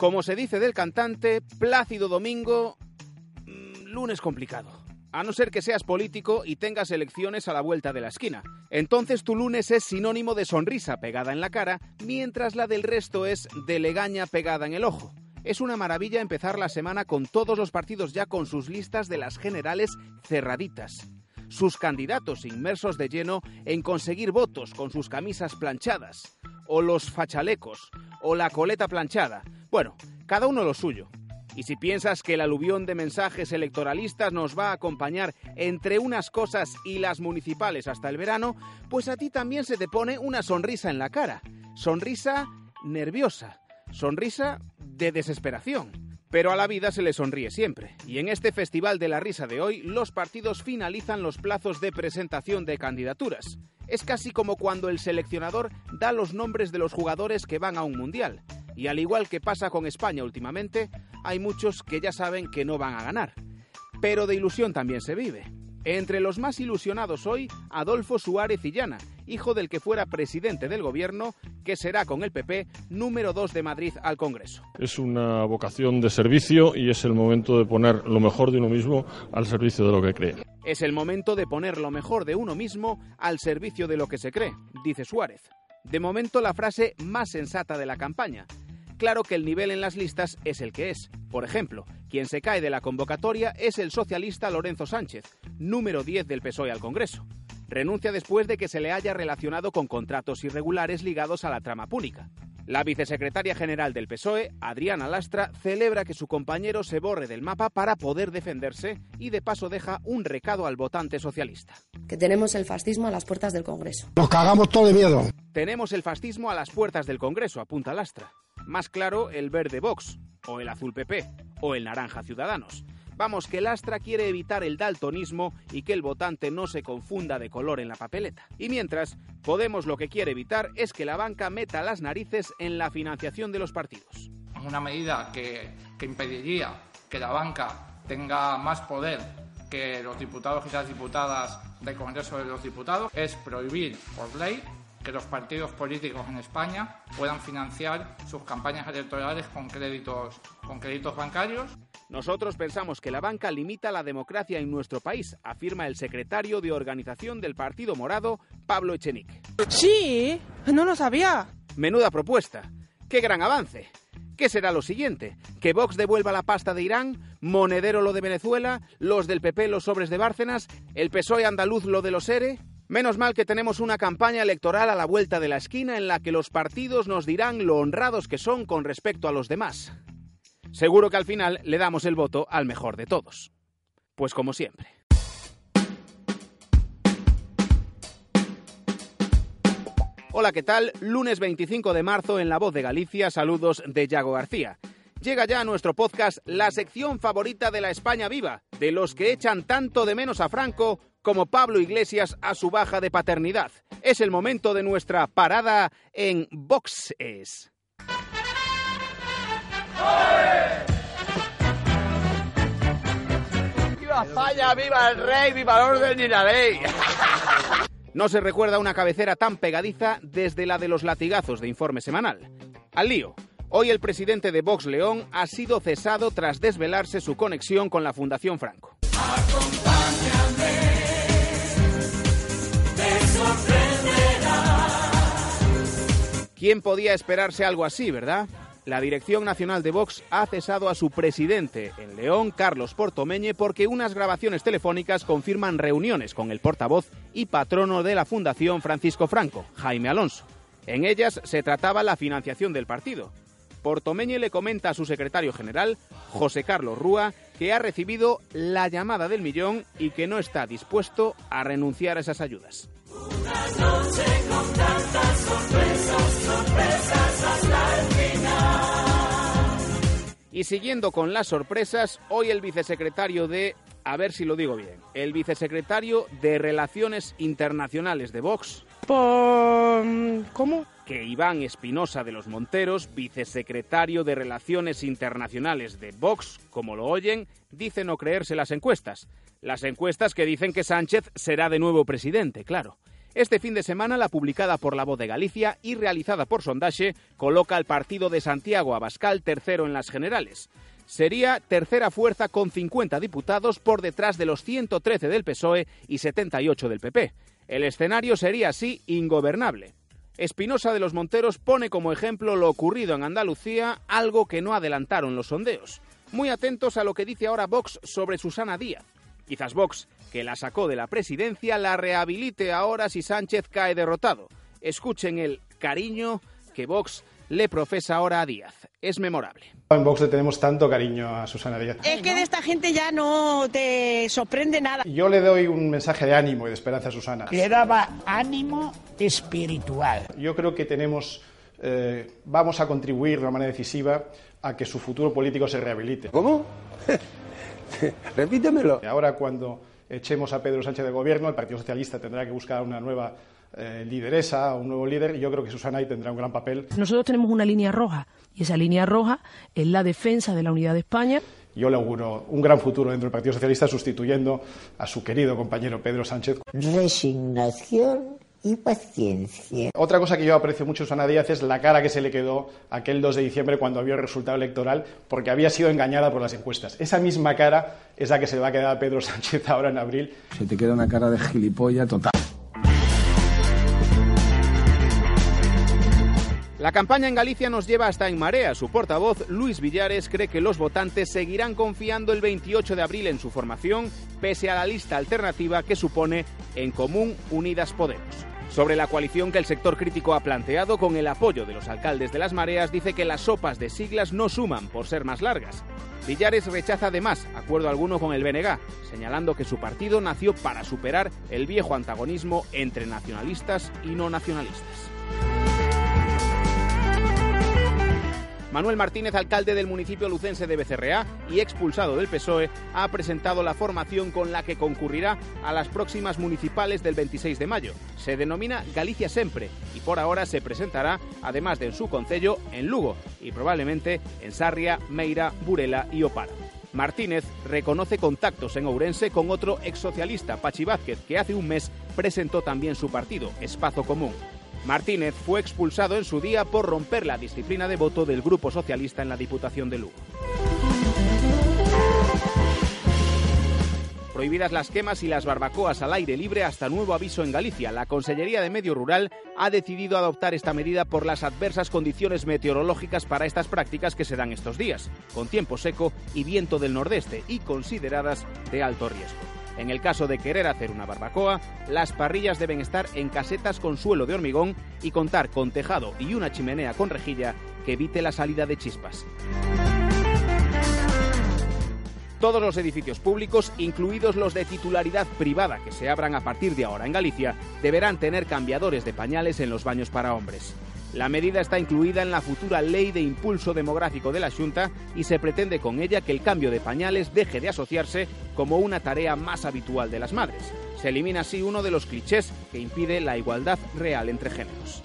Como se dice del cantante, Plácido Domingo, mm, lunes complicado. A no ser que seas político y tengas elecciones a la vuelta de la esquina. Entonces tu lunes es sinónimo de sonrisa pegada en la cara, mientras la del resto es de legaña pegada en el ojo. Es una maravilla empezar la semana con todos los partidos ya con sus listas de las generales cerraditas. Sus candidatos inmersos de lleno en conseguir votos con sus camisas planchadas, o los fachalecos, o la coleta planchada. Bueno, cada uno lo suyo. Y si piensas que el aluvión de mensajes electoralistas nos va a acompañar entre unas cosas y las municipales hasta el verano, pues a ti también se te pone una sonrisa en la cara. Sonrisa nerviosa. Sonrisa de desesperación. Pero a la vida se le sonríe siempre. Y en este Festival de la Risa de hoy, los partidos finalizan los plazos de presentación de candidaturas. Es casi como cuando el seleccionador da los nombres de los jugadores que van a un mundial. Y al igual que pasa con España últimamente, hay muchos que ya saben que no van a ganar. Pero de ilusión también se vive. Entre los más ilusionados hoy, Adolfo Suárez Illana, hijo del que fuera presidente del gobierno, que será con el PP número 2 de Madrid al Congreso. Es una vocación de servicio y es el momento de poner lo mejor de uno mismo al servicio de lo que cree. Es el momento de poner lo mejor de uno mismo al servicio de lo que se cree, dice Suárez. De momento la frase más sensata de la campaña, claro que el nivel en las listas es el que es. Por ejemplo, quien se cae de la convocatoria es el socialista Lorenzo Sánchez, número 10 del PSOE al Congreso. Renuncia después de que se le haya relacionado con contratos irregulares ligados a la trama pública. La vicesecretaria general del PSOE, Adriana Lastra, celebra que su compañero se borre del mapa para poder defenderse y de paso deja un recado al votante socialista. Que tenemos el fascismo a las puertas del Congreso. Nos cagamos todo de miedo. Tenemos el fascismo a las puertas del Congreso, apunta Lastra. Más claro, el verde Vox, o el azul PP, o el naranja Ciudadanos. Vamos, que Lastra quiere evitar el daltonismo y que el votante no se confunda de color en la papeleta. Y mientras, Podemos lo que quiere evitar es que la banca meta las narices en la financiación de los partidos. Una medida que, que impediría que la banca tenga más poder que los diputados y las diputadas del Congreso de los Diputados es prohibir por ley que los partidos políticos en España puedan financiar sus campañas electorales con créditos, con créditos bancarios. Nosotros pensamos que la banca limita la democracia en nuestro país, afirma el secretario de organización del Partido Morado, Pablo Echenique. Sí, no lo sabía. Menuda propuesta. ¡Qué gran avance! ¿Qué será lo siguiente? ¿Que Vox devuelva la pasta de Irán? ¿Monedero lo de Venezuela? ¿Los del PP los sobres de Bárcenas? ¿El PSOE andaluz lo de los ERE? Menos mal que tenemos una campaña electoral a la vuelta de la esquina en la que los partidos nos dirán lo honrados que son con respecto a los demás. Seguro que al final le damos el voto al mejor de todos. Pues como siempre. Hola, ¿qué tal? Lunes 25 de marzo en La Voz de Galicia, saludos de Yago García. Llega ya a nuestro podcast la sección favorita de la España viva, de los que echan tanto de menos a Franco como Pablo Iglesias a su baja de paternidad. Es el momento de nuestra parada en boxes. ¡Viva España! ¡Viva el rey! ¡Viva el orden y la ley! No se recuerda una cabecera tan pegadiza desde la de los latigazos de informe semanal. Al lío. Hoy el presidente de Vox León ha sido cesado tras desvelarse su conexión con la Fundación Franco. ¿Quién podía esperarse algo así, verdad? La Dirección Nacional de Vox ha cesado a su presidente en León, Carlos Portomeñe, porque unas grabaciones telefónicas confirman reuniones con el portavoz y patrono de la Fundación Francisco Franco, Jaime Alonso. En ellas se trataba la financiación del partido. Portomeñe le comenta a su secretario general, José Carlos Rúa, que ha recibido la llamada del millón y que no está dispuesto a renunciar a esas ayudas. Y siguiendo con las sorpresas, hoy el vicesecretario de, a ver si lo digo bien, el vicesecretario de Relaciones Internacionales de Vox. ¿Cómo? Que Iván Espinosa de los Monteros, vicesecretario de Relaciones Internacionales de Vox, como lo oyen, dice no creerse las encuestas. Las encuestas que dicen que Sánchez será de nuevo presidente, claro. Este fin de semana, la publicada por La Voz de Galicia y realizada por Sondaje coloca al partido de Santiago Abascal tercero en las generales. Sería tercera fuerza con 50 diputados por detrás de los 113 del PSOE y 78 del PP. El escenario sería así ingobernable. Espinosa de los Monteros pone como ejemplo lo ocurrido en Andalucía, algo que no adelantaron los sondeos. Muy atentos a lo que dice ahora Vox sobre Susana Díaz. Quizás Vox, que la sacó de la presidencia, la rehabilite ahora si Sánchez cae derrotado. Escuchen el cariño que Vox le profesa ahora a Díaz. Es memorable. En Vox le tenemos tanto cariño a Susana Díaz. Es que de esta gente ya no te sorprende nada. Yo le doy un mensaje de ánimo y de esperanza a Susana. Le daba ánimo espiritual. Yo creo que tenemos, eh, vamos a contribuir de una manera decisiva a que su futuro político se rehabilite. ¿Cómo? Repítemelo. Ahora cuando echemos a Pedro Sánchez de gobierno, el Partido Socialista tendrá que buscar una nueva eh, lideresa, un nuevo líder, y yo creo que Susana ahí tendrá un gran papel. Nosotros tenemos una línea roja, y esa línea roja es la defensa de la unidad de España. Yo le auguro un gran futuro dentro del Partido Socialista sustituyendo a su querido compañero Pedro Sánchez. Resignación y paciencia. Otra cosa que yo aprecio mucho de Susana Díaz es la cara que se le quedó aquel 2 de diciembre cuando vio el resultado electoral porque había sido engañada por las encuestas. Esa misma cara es la que se le va a quedar a Pedro Sánchez ahora en abril. Se te queda una cara de gilipollas total. La campaña en Galicia nos lleva hasta en marea. Su portavoz, Luis Villares, cree que los votantes seguirán confiando el 28 de abril en su formación, pese a la lista alternativa que supone En Común Unidas Podemos. Sobre la coalición que el sector crítico ha planteado con el apoyo de los alcaldes de las mareas, dice que las sopas de siglas no suman por ser más largas. Villares rechaza además acuerdo alguno con el BNG, señalando que su partido nació para superar el viejo antagonismo entre nacionalistas y no nacionalistas. Manuel Martínez, alcalde del municipio lucense de Becerreá y expulsado del PSOE, ha presentado la formación con la que concurrirá a las próximas municipales del 26 de mayo. Se denomina Galicia Sempre y por ahora se presentará, además de en su concello, en Lugo y probablemente en Sarria, Meira, Burela y Opara. Martínez reconoce contactos en Ourense con otro exsocialista, Pachi Vázquez, que hace un mes presentó también su partido, Espazo Común. Martínez fue expulsado en su día por romper la disciplina de voto del Grupo Socialista en la Diputación de Lugo. Prohibidas las quemas y las barbacoas al aire libre hasta nuevo aviso en Galicia. La Consellería de Medio Rural ha decidido adoptar esta medida por las adversas condiciones meteorológicas para estas prácticas que se dan estos días, con tiempo seco y viento del nordeste y consideradas de alto riesgo. En el caso de querer hacer una barbacoa, las parrillas deben estar en casetas con suelo de hormigón y contar con tejado y una chimenea con rejilla que evite la salida de chispas. Todos los edificios públicos, incluidos los de titularidad privada que se abran a partir de ahora en Galicia, deberán tener cambiadores de pañales en los baños para hombres. La medida está incluida en la futura Ley de Impulso Demográfico de la Junta y se pretende con ella que el cambio de pañales deje de asociarse como una tarea más habitual de las madres. Se elimina así uno de los clichés que impide la igualdad real entre géneros.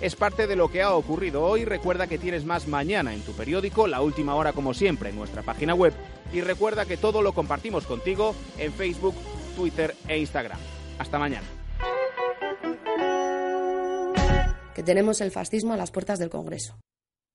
Es parte de lo que ha ocurrido hoy. Recuerda que tienes más mañana en tu periódico, la última hora como siempre en nuestra página web. Y recuerda que todo lo compartimos contigo en Facebook, Twitter e Instagram. Hasta mañana. Que tenemos el fascismo a las puertas del Congreso.